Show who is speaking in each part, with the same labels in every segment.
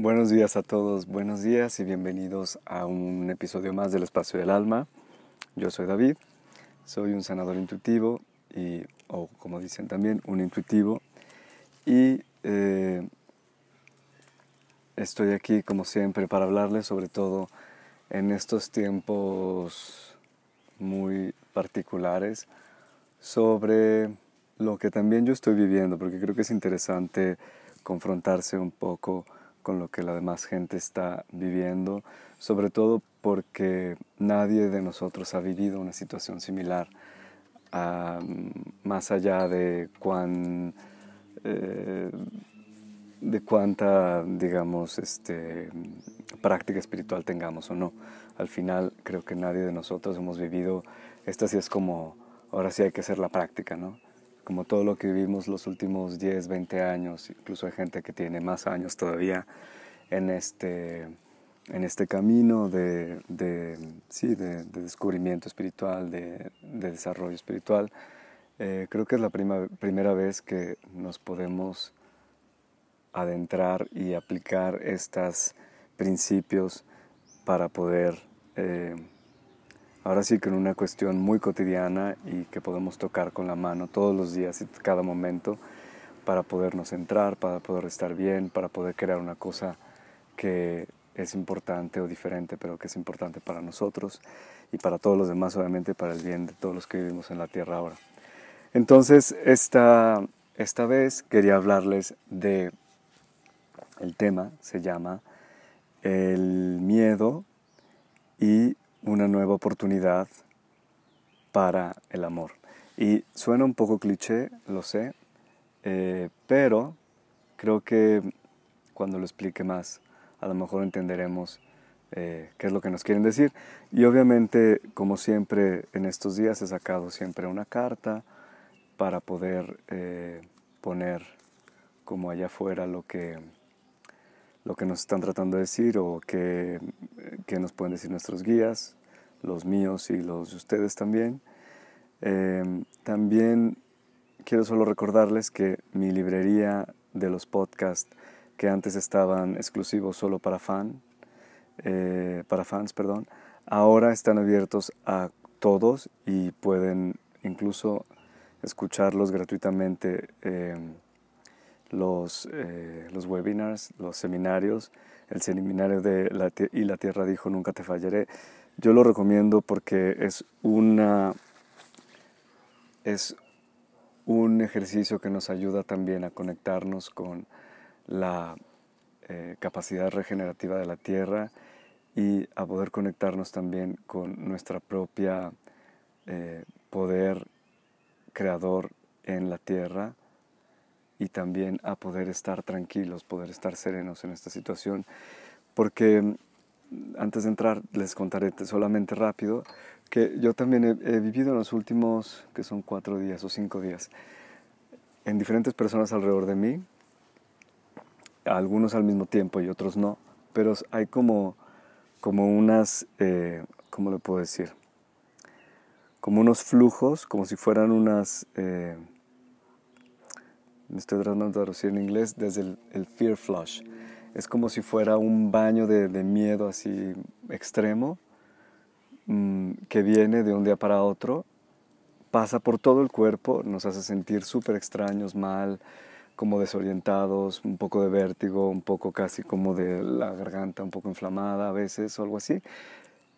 Speaker 1: Buenos días a todos, buenos días y bienvenidos a un episodio más del Espacio del Alma. Yo soy David, soy un sanador intuitivo y, o como dicen también, un intuitivo. Y eh, estoy aquí como siempre para hablarles sobre todo en estos tiempos muy particulares sobre lo que también yo estoy viviendo, porque creo que es interesante confrontarse un poco con lo que la demás gente está viviendo, sobre todo porque nadie de nosotros ha vivido una situación similar, más allá de cuán... Eh, de cuánta, digamos, este, práctica espiritual tengamos o no. Al final creo que nadie de nosotros hemos vivido, esta sí es como, ahora sí hay que hacer la práctica, ¿no? Como todo lo que vivimos los últimos 10, 20 años, incluso hay gente que tiene más años todavía en este, en este camino de, sí, de, descubrimiento espiritual, de, desarrollo espiritual. Eh, creo que es la primera vez que nos podemos adentrar y aplicar estos principios para poder eh, ahora sí que en una cuestión muy cotidiana y que podemos tocar con la mano todos los días y cada momento para podernos entrar, para poder estar bien, para poder crear una cosa que es importante o diferente, pero que es importante para nosotros y para todos los demás, obviamente para el bien de todos los que vivimos en la tierra ahora. Entonces, esta, esta vez quería hablarles de, el tema se llama el miedo y una nueva oportunidad para el amor. Y suena un poco cliché, lo sé, eh, pero creo que cuando lo explique más, a lo mejor entenderemos eh, qué es lo que nos quieren decir. Y obviamente, como siempre, en estos días he sacado siempre una carta para poder eh, poner como allá afuera lo que lo que nos están tratando de decir o que, nos pueden decir nuestros guías, los míos y los de ustedes también. Em, también quiero solo recordarles que mi librería de los podcasts que antes estaban exclusivos solo para fan, eh, para fans, perdón, ahora están abiertos a todos y pueden incluso escucharlos gratuitamente. Em, los, eh, los webinars, los seminarios, el seminario de la Y la Tierra dijo Nunca te fallaré. Yo lo recomiendo porque es una es un ejercicio que nos ayuda también a conectarnos con la eh, capacidad regenerativa de la Tierra y a poder conectarnos también con nuestra propia eh, poder creador en la Tierra y también a poder estar tranquilos, poder estar serenos en esta situación. Porque mm, antes de entrar les contaré solamente rápido que yo también he, vivido en los últimos, que son cuatro días o cinco días, en diferentes personas alrededor de mí, algunos al mismo tiempo y otros no, pero hay como, como unas, eh, ¿cómo le puedo decir? Como unos flujos, como si fueran unas... Eh, estoy tratando de traducir en inglés, desde el, fear flush. Es como si fuera un baño de, miedo así extremo mm, que viene de un día para otro, pasa por todo el cuerpo, nos hace sentir súper extraños, mal, como desorientados, un poco de vértigo, un poco casi como de la garganta un poco inflamada a veces o algo así,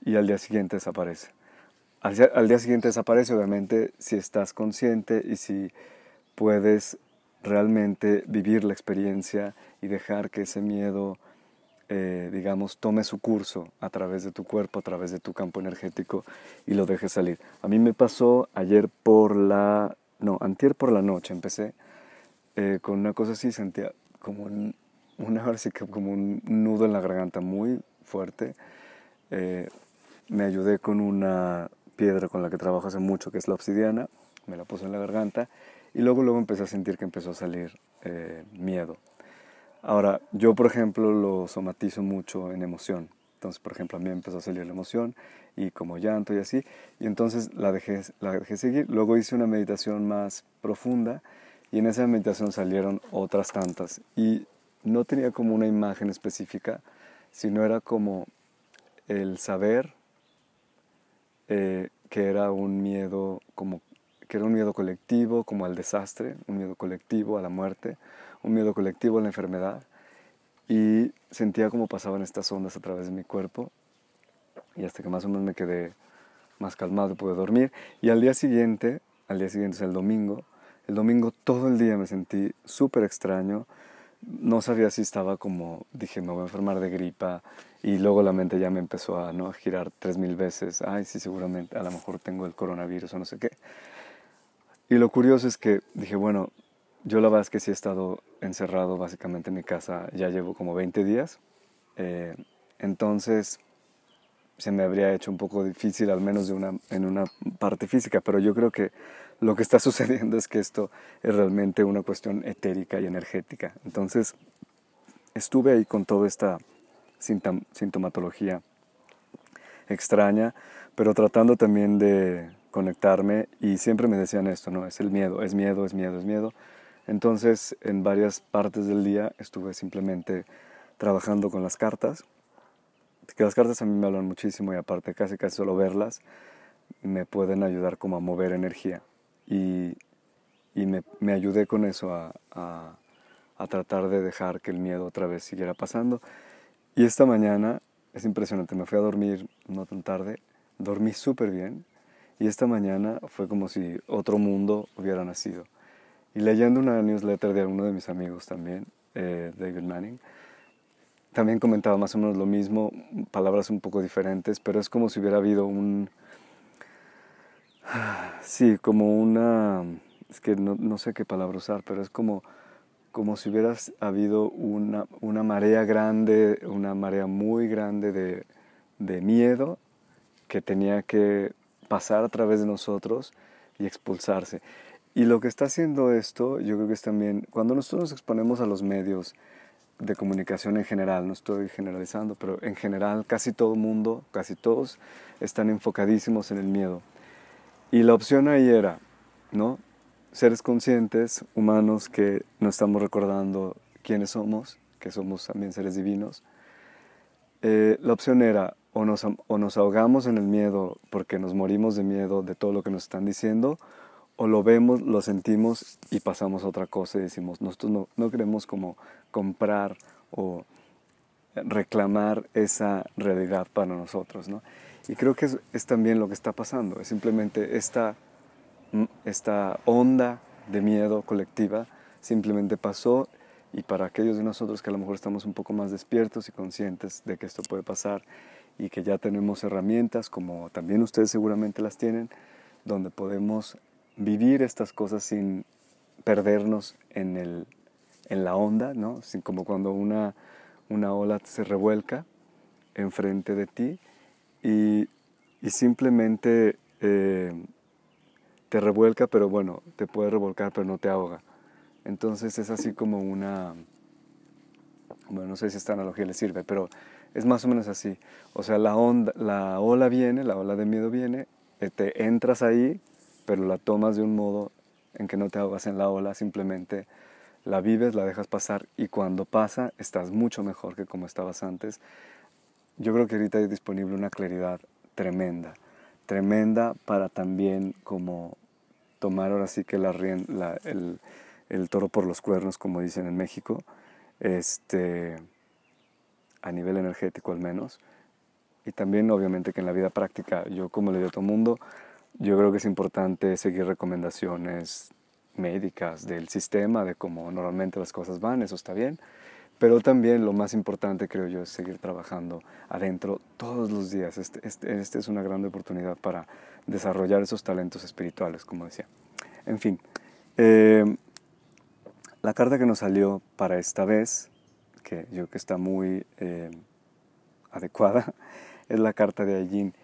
Speaker 1: y al día siguiente desaparece. Al, al día siguiente desaparece, obviamente, si estás consciente y si puedes realmente vivir la experiencia y dejar que ese miedo, eh, digamos, tome su curso a través de tu cuerpo, a través de tu campo energético y lo dejes salir. A mí me pasó ayer por la, no, antier por la noche empecé eh, con una cosa así, sentía como un, una, como un nudo en la garganta muy fuerte. Eh, me ayudé con una piedra con la que trabajo hace mucho, que es la obsidiana, me la puse en la garganta y luego, luego empecé a sentir que empezó a salir eh, miedo. Ahora, yo por ejemplo lo somatizo mucho en emoción. Entonces, por ejemplo, a mí empezó a salir la emoción y como llanto y así. Y entonces la dejé, la dejé seguir. Luego hice una meditación más profunda y en esa meditación salieron otras tantas. Y no tenía como una imagen específica, sino era como el saber eh, que era un miedo como que era un miedo colectivo como al desastre, un miedo colectivo a la muerte, un miedo colectivo a la enfermedad. Y sentía como pasaban estas ondas a través de mi cuerpo. Y hasta que más o menos me quedé más calmado pude dormir. Y al día siguiente, al día siguiente es el domingo, el domingo todo el día me sentí súper extraño, no sabía si estaba como, dije, me voy a enfermar de gripa. Y luego la mente ya me empezó a, ¿no? a girar tres mil veces, ay, sí, seguramente, a lo mejor tengo el coronavirus o no sé qué. Y lo curioso es que dije, bueno, yo la verdad es que sí he estado encerrado básicamente en mi casa, ya llevo como 20 días, eh, entonces se me habría hecho un poco difícil, al menos de una, en una parte física, pero yo creo que lo que está sucediendo es que esto es realmente una cuestión etérica y energética. Entonces, estuve ahí con toda esta sintomatología extraña, pero tratando también de conectarme y siempre me decían esto, ¿no? Es el miedo, es miedo, es miedo, es miedo. Entonces, en varias partes del día estuve simplemente trabajando con las cartas, que las cartas a mí me hablan muchísimo y aparte casi casi solo verlas me pueden ayudar como a mover energía. Y, y me, me, ayudé con eso a, a, a tratar de dejar que el miedo otra vez siguiera pasando. Y esta mañana es impresionante, me fui a dormir no tan tarde, dormí súper bien y esta mañana fue como si otro mundo hubiera nacido. Y leyendo una newsletter de uno de mis amigos también, eh, David Manning, también comentaba más o menos lo mismo, palabras un poco diferentes, pero es como si hubiera habido un... Sí, como una... Es que no, no sé qué palabra usar, pero es como, como si hubiera habido una, una marea grande, una marea muy grande de, de miedo que tenía que pasar a través de nosotros y expulsarse. Y lo que está haciendo esto, yo creo que es también, cuando nosotros nos exponemos a los medios de comunicación en general, no estoy generalizando, pero en general casi todo mundo, casi todos, están enfocadísimos en el miedo. Y la opción ahí era, ¿no? Seres conscientes, humanos que no estamos recordando quiénes somos, que somos también seres divinos. Eh, la opción era o nos, o nos ahogamos en el miedo porque nos morimos de miedo de todo lo que nos están diciendo, o lo vemos, lo sentimos y pasamos otra cosa y decimos, nosotros no, no queremos como comprar o reclamar esa realidad para nosotros, ¿no? Y creo que es, es, también lo que está pasando, es simplemente esta, esta onda de miedo colectiva simplemente pasó y para aquellos de nosotros que a lo mejor estamos un poco más despiertos y conscientes de que esto puede pasar y que ya tenemos herramientas, como también ustedes seguramente las tienen, donde podemos vivir estas cosas sin perdernos en, el, en la onda, ¿no? Sin, como cuando una, una ola se revuelca enfrente de ti y, y simplemente eh, te revuelca, pero bueno, te puede revolcar, pero no te ahoga. Entonces es así como una, bueno, no sé si esta analogía le sirve, pero es más o menos así. O sea, la, onda, la ola viene, la ola de miedo viene, eh, te entras ahí, pero la tomas de un modo en que no te ahogas en la ola, simplemente la vives, la dejas pasar y cuando pasa estás mucho mejor que como estabas antes. Yo creo que ahorita hay disponible una claridad tremenda, tremenda para también como tomar ahora sí que la, la el, el, toro por los cuernos, como dicen en México, este, a nivel energético al menos. Y también obviamente que en la vida práctica, yo como le digo a todo mundo, yo creo que es importante seguir recomendaciones médicas del sistema, de cómo normalmente las cosas van, eso está bien, pero también lo más importante creo yo es seguir trabajando adentro todos los días. Este, este, este es una gran oportunidad para desarrollar esos talentos espirituales, como decía. En fin, eh, la carta que nos salió para esta vez, que yo creo que está muy eh, adecuada, es la carta de Ayín.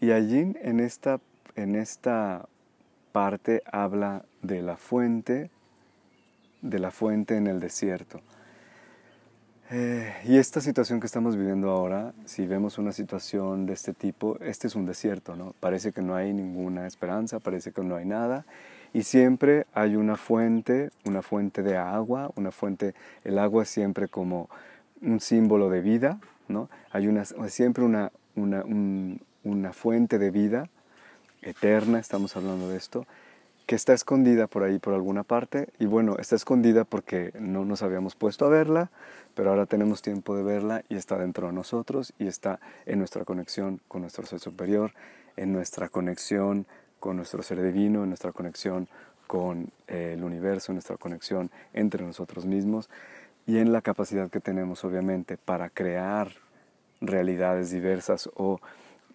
Speaker 1: Y Ayín en esta en esta parte habla de la fuente, de la fuente en el desierto. Eh, y esta situación que estamos viviendo ahora, si vemos una situación de este tipo, este es un desierto, ¿no? Parece que no hay ninguna esperanza, parece que no hay nada. Y siempre hay una fuente, una fuente de agua, una fuente, el agua siempre como un símbolo de vida, ¿no? Hay una, siempre una, una, una fuente de vida eterna, estamos hablando de esto, que está escondida por ahí, por alguna parte, y bueno, está escondida porque no nos habíamos puesto a verla, pero ahora tenemos tiempo de verla y está dentro de nosotros y está en nuestra conexión con nuestro ser superior, en nuestra conexión con nuestro ser divino, en nuestra conexión con eh, el universo, nuestra conexión entre nosotros mismos y en la capacidad que tenemos obviamente para crear realidades diversas o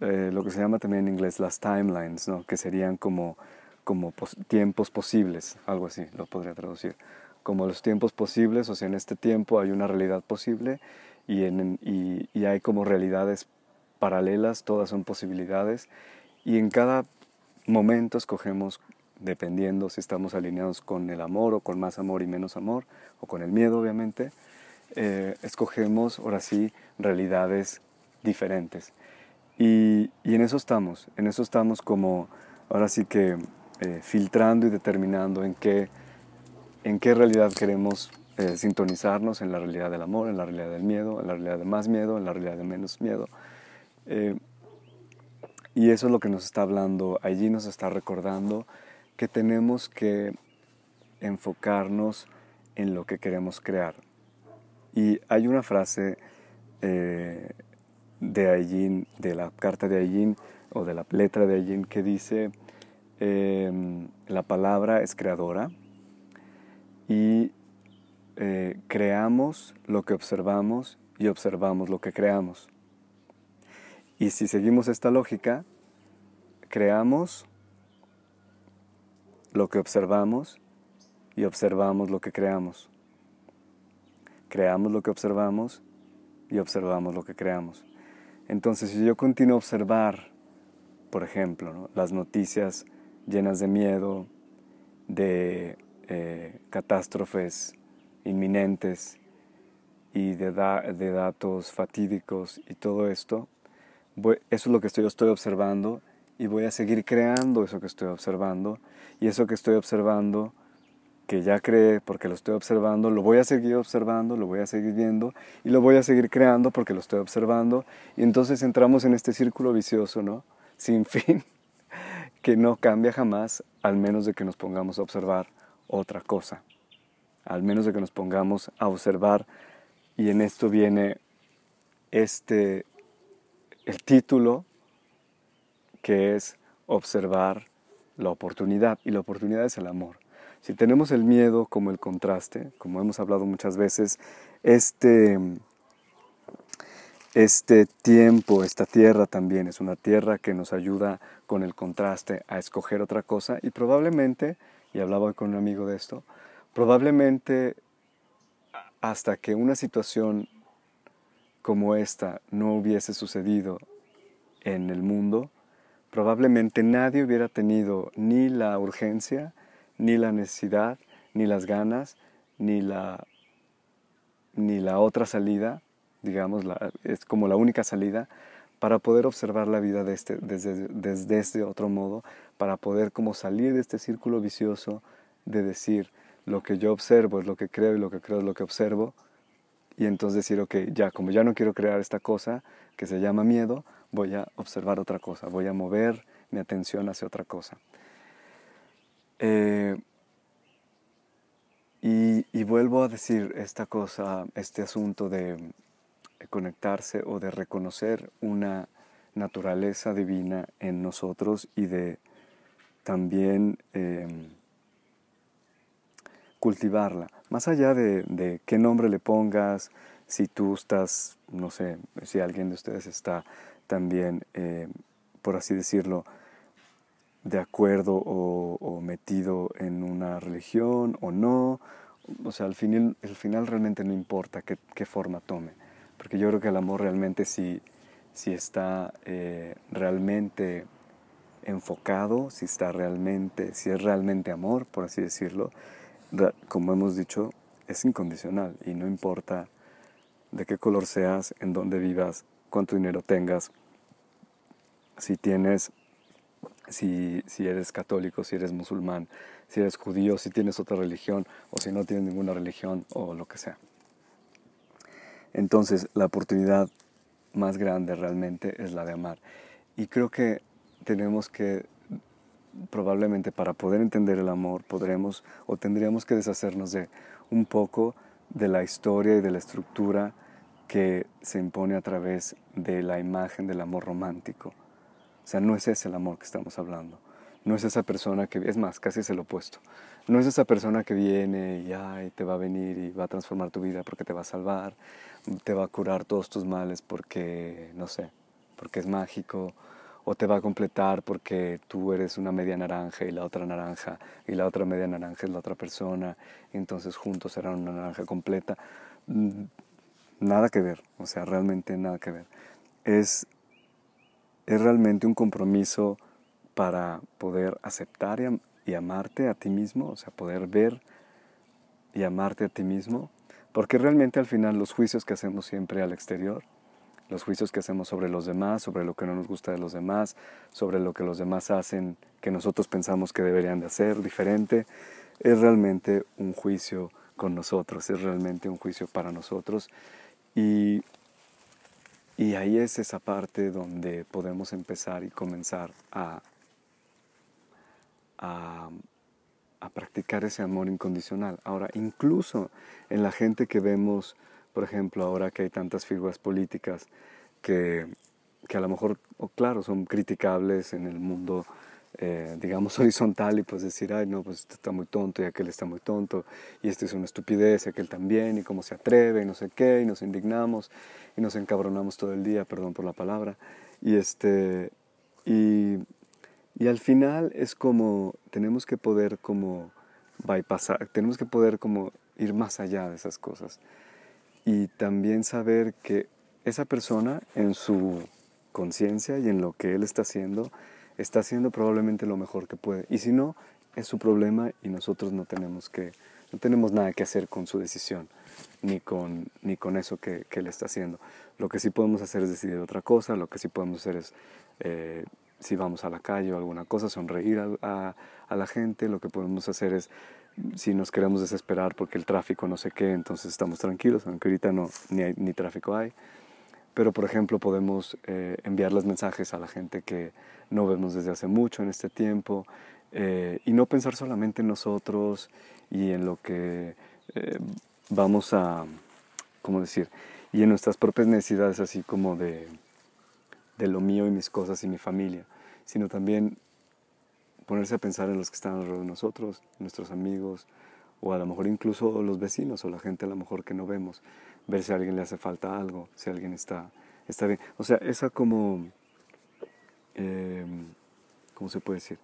Speaker 1: eh, lo que se llama también en inglés las timelines, ¿no? que serían como, como tiempos posibles, algo así lo podría traducir, como los tiempos posibles, o sea, en este tiempo hay una realidad posible y, y hay como realidades paralelas, todas son posibilidades y en cada momento escogemos dependiendo si estamos alineados con el amor o con más amor y menos amor, o con el miedo obviamente, eh, escogemos ahora sí realidades diferentes. Y, en eso estamos, en eso estamos como ahora sí que eh, filtrando y determinando en qué, en qué realidad queremos eh, sintonizarnos, en la realidad del amor, en la realidad del miedo, en la realidad de más miedo, en la realidad de menos miedo. Eh, y eso es lo que nos está hablando, allí nos está recordando que tenemos que enfocarnos en lo que queremos crear. Y hay una frase de Ayin, de la carta de Ayin o de la letra de Ayin que dice, em, la palabra es creadora y eh, creamos lo que observamos y observamos lo que creamos. Y si seguimos esta lógica, creamos lo que observamos y observamos lo que creamos. Creamos lo que observamos y observamos lo que creamos. Entonces, si yo continúo a observar, por ejemplo, las noticias llenas de miedo, de eh, catástrofes inminentes y de, de, datos fatídicos y todo esto, eso es lo que estoy, estoy observando y voy a seguir creando eso que estoy observando y eso que estoy observando que ya creé porque lo estoy observando, lo voy a seguir observando, lo voy a seguir viendo y lo voy a seguir creando porque lo estoy observando. Y entonces entramos en este círculo vicioso, ¿no? Sin fin, que no cambia jamás, al menos de que nos pongamos a observar otra cosa. Al menos de que nos pongamos a observar. Y en esto viene este, el título que es observar la oportunidad. Y la oportunidad es el amor. Si tenemos el miedo como el contraste, como hemos hablado muchas veces, este, este tiempo, esta tierra también es una tierra que nos ayuda con el contraste a escoger otra cosa y probablemente, y hablaba con un amigo de esto, probablemente hasta que una situación como esta no hubiese sucedido en el mundo, probablemente nadie hubiera tenido ni la urgencia ni la necesidad, ni las ganas, ni la, ni la otra salida, digamos, es como la única salida para poder observar la vida de este, desde, desde este otro modo, para poder como salir de este círculo vicioso de decir, lo que yo observo es lo que creo y lo que creo es lo que observo, y entonces decir, ok, ya, como ya no quiero crear esta cosa que se llama miedo, voy a observar otra cosa, voy a mover mi atención hacia otra cosa. Eh, y, vuelvo a decir esta cosa, este asunto de conectarse o de reconocer una naturaleza divina en nosotros y de también em, cultivarla. Más allá de, qué nombre le pongas, si tú estás, no sé, si alguien de ustedes está también, eh, por así decirlo, de acuerdo o, metido en una religión o no. O sea, al final, el final realmente no importa qué, forma tome, porque yo creo que el amor realmente si, si está eh, realmente enfocado, si está realmente, si es realmente amor, por así decirlo, como hemos dicho, es incondicional y no importa de qué color seas, en dónde vivas, cuánto dinero tengas, si tienes si, si eres católico, si eres musulmán, si eres judío, si tienes otra religión o si no tienes ninguna religión o lo que sea. Entonces, la oportunidad más grande realmente es la de amar. Y creo que tenemos que, probablemente para poder entender el amor, podremos o tendríamos que deshacernos de un poco de la historia y de la estructura que se impone a través de la imagen del amor romántico. O sea, no es ese el amor que estamos hablando. No es esa persona que, es más, casi es el opuesto. No es esa persona que viene y ay, te va a venir y va a transformar tu vida porque te va a salvar, te va a curar todos tus males porque, no sé, porque es mágico, o te va a completar porque tú eres una media naranja y la otra naranja, y la otra media naranja es la otra persona, y entonces juntos serán una naranja completa. Nada que ver, o sea, realmente nada que ver. Es, es realmente un compromiso para poder aceptar y, amarte a ti mismo, o sea, poder ver y amarte a ti mismo, porque realmente al final los juicios que hacemos siempre al exterior, los juicios que hacemos sobre los demás, sobre lo que no nos gusta de los demás, sobre lo que los demás hacen que nosotros pensamos que deberían de hacer diferente, es realmente un juicio con nosotros, es realmente un juicio para nosotros. Y y ahí es esa parte donde podemos empezar y comenzar a a, practicar ese amor incondicional. Ahora, incluso en la gente que vemos, por ejemplo, ahora que hay tantas figuras políticas que, que a lo mejor, claro, son criticables en el mundo, eh, digamos, horizontal y pues decir, ay, no, pues este está muy tonto y aquel está muy tonto y este es una estupidez y aquel también y cómo se atreve y no sé qué y nos indignamos y nos encabronamos todo el día, perdón por la palabra. Y, este, y, y al final es como, tenemos que poder como bypassar, tenemos que poder como ir más allá de esas cosas. Y también saber que esa persona en su conciencia y en lo que él está haciendo, está haciendo probablemente lo mejor que puede. Y si no, es su problema y nosotros no tenemos que, no tenemos nada que hacer con su decisión, ni con, ni con eso que, que él está haciendo. Lo que sí podemos hacer es decidir otra cosa, lo que sí podemos hacer es eh, si vamos a la calle o alguna cosa, sonreír a, a, la gente, lo que podemos hacer es, si nos queremos desesperar porque el tráfico no sé qué, entonces estamos tranquilos, aunque ahorita no, ni, ni tráfico hay. Pero, por ejemplo, podemos eh, enviarles mensajes a la gente que no vemos desde hace mucho en este tiempo eh, y no pensar solamente en nosotros y en lo que eh, vamos a, ¿cómo decir? Y en nuestras propias necesidades, así como de de lo mío y mis cosas y mi familia, sino también ponerse a pensar en los que están alrededor de nosotros, nuestros amigos, o a lo mejor incluso los vecinos o la gente a lo mejor que no vemos, ver si a alguien le hace falta algo, si alguien está, está bien. O sea, esa como, eh, ¿cómo se puede decir?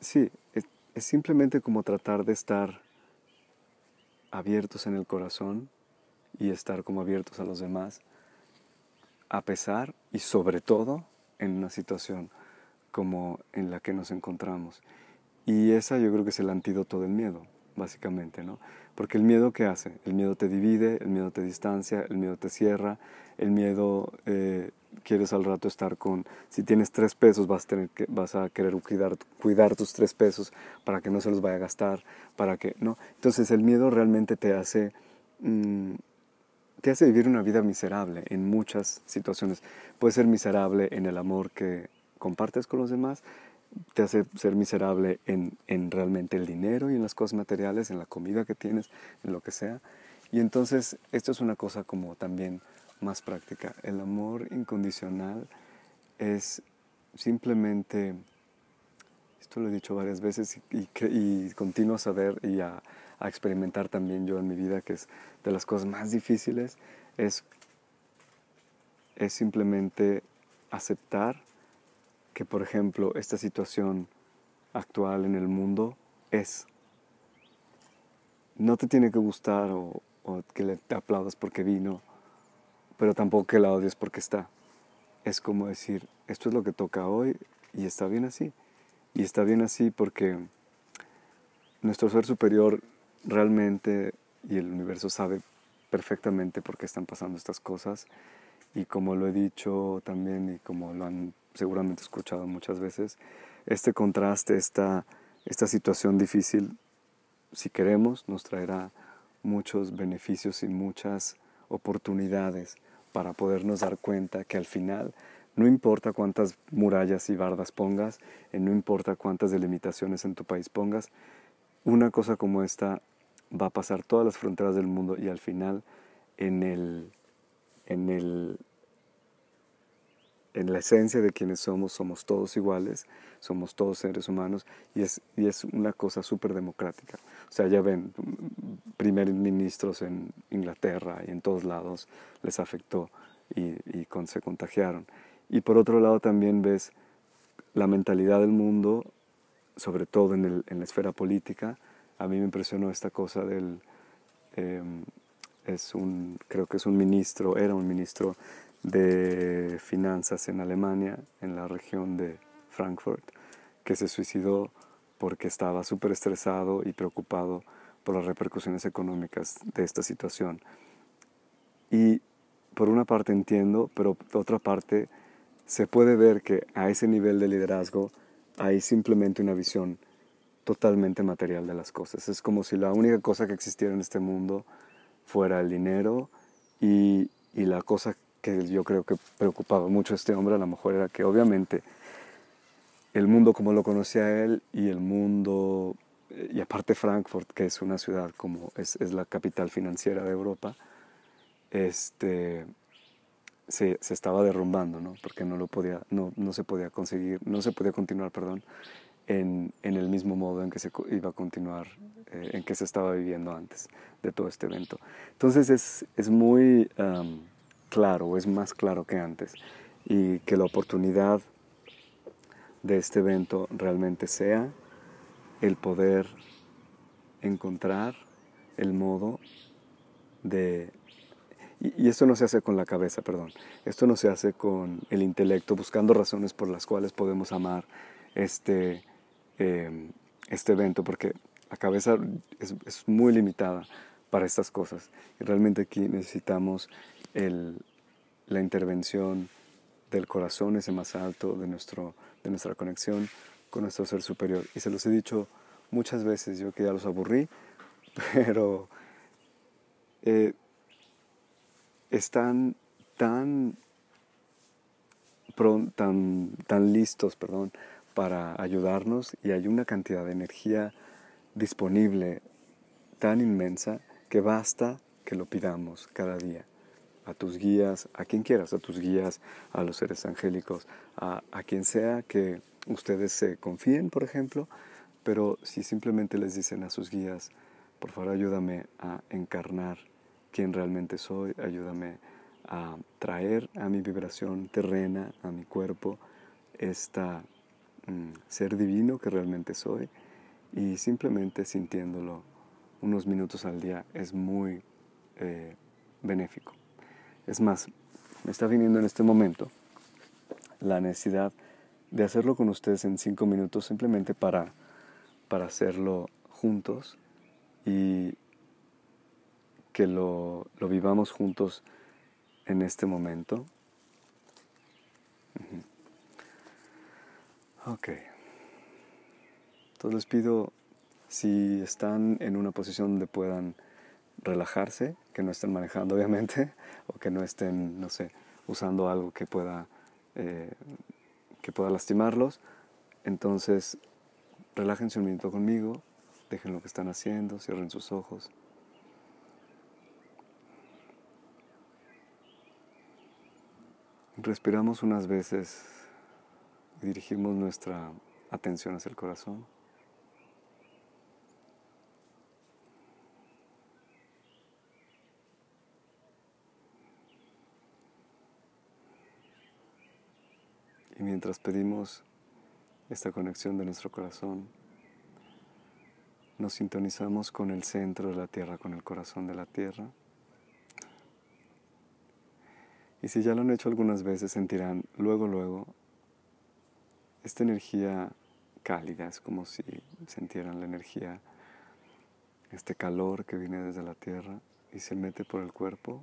Speaker 1: Sí, es, simplemente como tratar de estar abiertos en el corazón y estar como abiertos a los demás a pesar y sobre todo en una situación como en la que nos encontramos. Y esa yo creo que es el antídoto del miedo, básicamente, ¿no? Porque el miedo ¿qué hace? El miedo te divide, el miedo te distancia, el miedo te cierra, el miedo eh, quieres al rato estar con, si tienes tres pesos vas a, tener que, vas a querer cuidar, cuidar tus tres pesos para que no se los vaya a gastar, para que, ¿no? Entonces el miedo realmente te hace... Mm, te hace vivir una vida miserable en muchas situaciones. Puede ser miserable en el amor que compartes con los demás, te hace ser miserable en, en, realmente el dinero y en las cosas materiales, en la comida que tienes, en lo que sea. Y entonces esto es una cosa como también más práctica. El amor incondicional es simplemente, esto lo he dicho varias veces y, y, continúo a saber y a, experimentar también yo en mi vida, que es de las cosas más difíciles, es, es simplemente aceptar que, por ejemplo, esta situación actual en el mundo es. No te tiene que gustar o, que le aplaudas porque vino, pero tampoco que la odies porque está. Es como decir, esto es lo que toca hoy y está bien así. Y está bien así porque nuestro ser superior realmente, y el universo sabe perfectamente por qué están pasando estas cosas, y como lo he dicho también y como lo han seguramente escuchado muchas veces, este contraste, esta, esta situación difícil, si queremos, nos traerá muchos beneficios y muchas oportunidades para podernos dar cuenta que al final no importa cuántas murallas y bardas pongas, no importa cuántas delimitaciones en tu país pongas, una cosa como esta va a pasar todas las fronteras del mundo y al final en el, en el en la esencia de quienes somos, somos todos iguales, somos todos seres humanos y es, y es una cosa súper democrática. O sea, ya ven, primer ministros en Inglaterra y en todos lados les afectó y, y con, se contagiaron. Y por otro lado también ves la mentalidad del mundo, sobre todo en, el, en la esfera política. A mí me impresionó esta cosa del... Eh, es un, creo que es un ministro, era un ministro de finanzas en Alemania, en la región de Frankfurt, que se suicidó porque estaba súper estresado y preocupado por las repercusiones económicas de esta situación. Y por una parte entiendo, pero por otra parte se puede ver que a ese nivel de liderazgo hay simplemente una visión totalmente material de las cosas. Es como si la única cosa que existiera en este mundo fuera el dinero y, y la cosa que yo creo que preocupaba mucho a este hombre a lo mejor era que obviamente el mundo como lo conocía él y el mundo, y aparte Frankfurt, que es una ciudad como es, es la capital financiera de Europa, este, se, se, estaba derrumbando, ¿no? porque no, lo podía, no, no se podía conseguir, no se podía continuar, perdón, en, en, el mismo modo en que se iba a continuar, eh, en que se estaba viviendo antes de todo este evento. Entonces es, es muy... Claro, es más claro que antes, y que la oportunidad de este evento realmente sea el poder encontrar el modo de... Y, esto no se hace con la cabeza, perdón, esto no se hace con el intelecto, buscando razones por las cuales podemos amar este, em, este evento, porque la cabeza es, es muy limitada para estas cosas. Y realmente aquí necesitamos el, la intervención del corazón, ese más alto, de, nuestro, de nuestra conexión con nuestro ser superior. Y se los he dicho muchas veces, yo que ya los aburrí, pero eh, están tan, tan, tan listos perdón, para ayudarnos y hay una cantidad de energía disponible tan inmensa que basta que lo pidamos cada día a tus guías, a quien quieras, a tus guías, a los seres angélicos, a, quien sea que ustedes se confíen, por ejemplo, pero si simplemente les dicen a sus guías, por favor ayúdame a encarnar quién realmente soy, ayúdame a traer a mi vibración terrena, a mi cuerpo, esta mm, ser divino que realmente soy, y simplemente sintiéndolo unos minutos al día es muy eh, benéfico. Es más, me está viniendo en este momento la necesidad de hacerlo con ustedes en cinco minutos simplemente para, para hacerlo juntos y que lo, lo vivamos juntos en este momento. Ok. Entonces les pido, si están en una posición donde puedan relajarse, que no estén manejando obviamente, o que no estén, no sé, usando algo que pueda, eh, que pueda lastimarlos. Entonces, relájense un minuto conmigo, dejen lo que están haciendo, cierren sus ojos. Respiramos unas veces y dirigimos nuestra atención hacia el corazón. Y mientras pedimos esta conexión de nuestro corazón, nos sintonizamos con el centro de la tierra, con el corazón de la tierra. Y si ya lo han hecho algunas veces, sentirán luego, luego, esta energía cálida, es como si sintieran la energía, este calor que viene desde la tierra y se mete por el cuerpo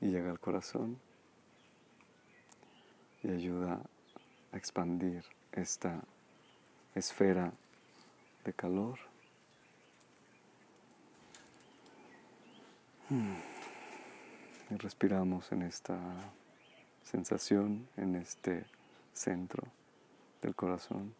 Speaker 1: y llega al corazón y ayuda a expandir esta esfera de calor. Y respiramos en esta sensación, en este centro del corazón.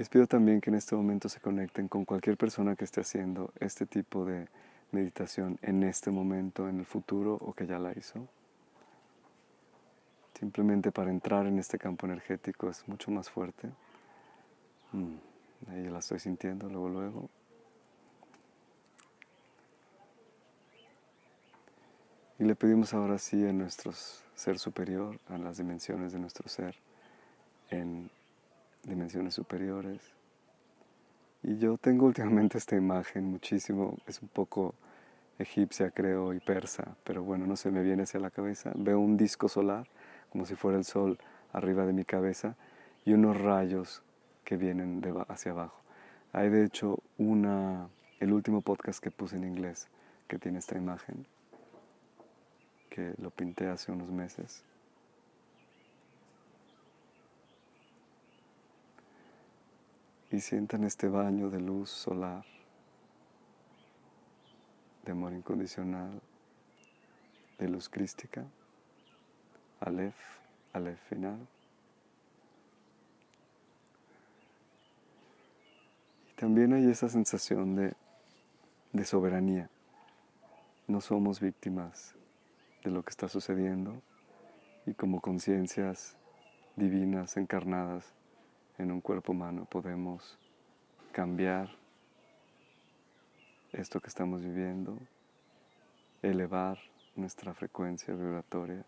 Speaker 1: Les pido también que en este momento se conecten con cualquier persona que esté haciendo este tipo de meditación en este momento, en el futuro o que ya la hizo. Simplemente para entrar en este campo energético es mucho más fuerte. Mm, ahí la estoy sintiendo luego, luego. Y le pedimos ahora sí a nuestro ser superior, a las dimensiones de nuestro ser, en dimensiones superiores. Y yo tengo últimamente esta imagen muchísimo, es un poco egipcia creo y persa, pero bueno, no se me viene hacia la cabeza. Veo un disco solar, como si fuera el sol arriba de mi cabeza, y unos rayos que vienen hacia abajo. Hay de hecho una, el último podcast que puse en inglés que tiene esta imagen, que lo pinté hace unos meses. Y sientan este baño de luz solar, de amor incondicional, de luz crística, Aleph, Aleph final. Y también hay esa sensación de, de soberanía. No somos víctimas de lo que está sucediendo y como conciencias divinas encarnadas en un cuerpo humano podemos cambiar esto que estamos viviendo, elevar nuestra frecuencia vibratoria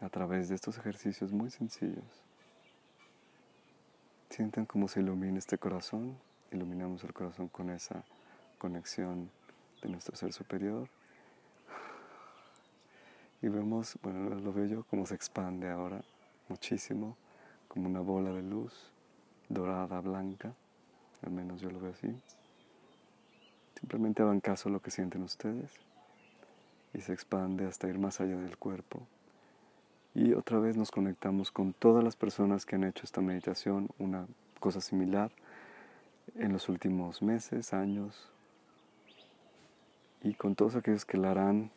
Speaker 1: a través de estos ejercicios muy sencillos. Sientan cómo se ilumina este corazón, iluminamos el corazón con esa conexión de nuestro ser superior. Y vemos, bueno, lo veo yo, cómo se expande ahora muchísimo como una bola de luz dorada, blanca, al menos yo lo veo así. Simplemente hagan caso a lo que sienten ustedes y se expande hasta ir más allá del cuerpo. Y otra vez nos conectamos con todas las personas que han hecho esta meditación, una cosa similar, en los últimos meses, años, y con todos aquellos que la harán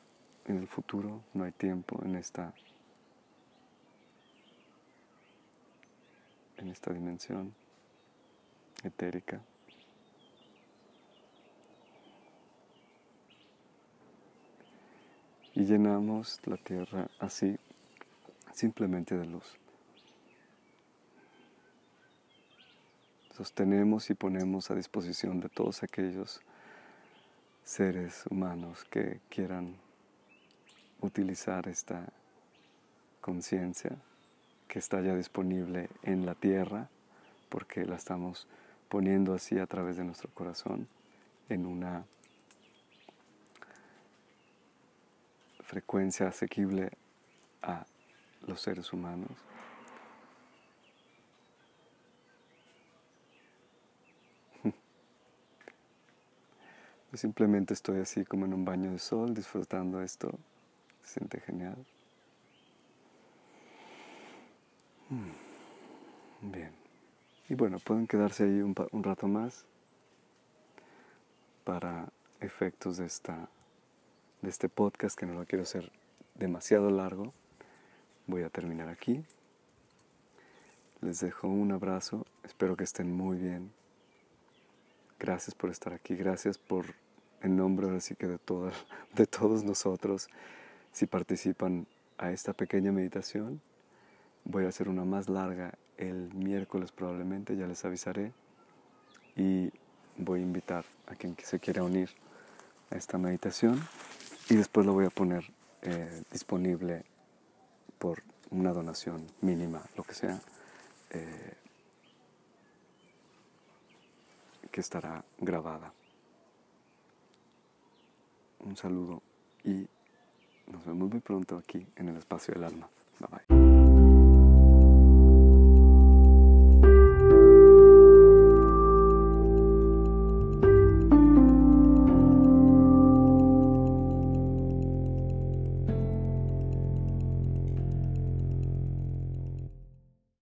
Speaker 1: en el futuro, no hay tiempo en esta en esta dimensión etérica. Y llenamos la tierra así, simplemente de luz. Sostenemos y ponemos a disposición de todos aquellos seres humanos que quieran utilizar esta conciencia que está ya disponible en la tierra, porque la estamos poniendo así a través de nuestro corazón en una frecuencia asequible a los seres humanos. Yo simplemente estoy así como en un baño de sol disfrutando esto. Se siente genial. Mm. Bien. Y bueno, pueden quedarse ahí un, un rato más para efectos de, esta, de este podcast que no lo quiero hacer demasiado largo. Voy a terminar aquí. Les dejo un abrazo. Espero que estén muy bien. Gracias por estar aquí. Gracias por, en nombre así que de, de todos nosotros, si participan a esta pequeña meditación Voy a hacer una más larga el miércoles probablemente, ya les avisaré. Y voy a invitar a quien se quiera unir a esta meditación. Y después lo voy a poner eh, disponible por una donación mínima, lo que sea, eh, que estará grabada. Un saludo y nos vemos muy pronto aquí en el espacio del alma. Bye bye.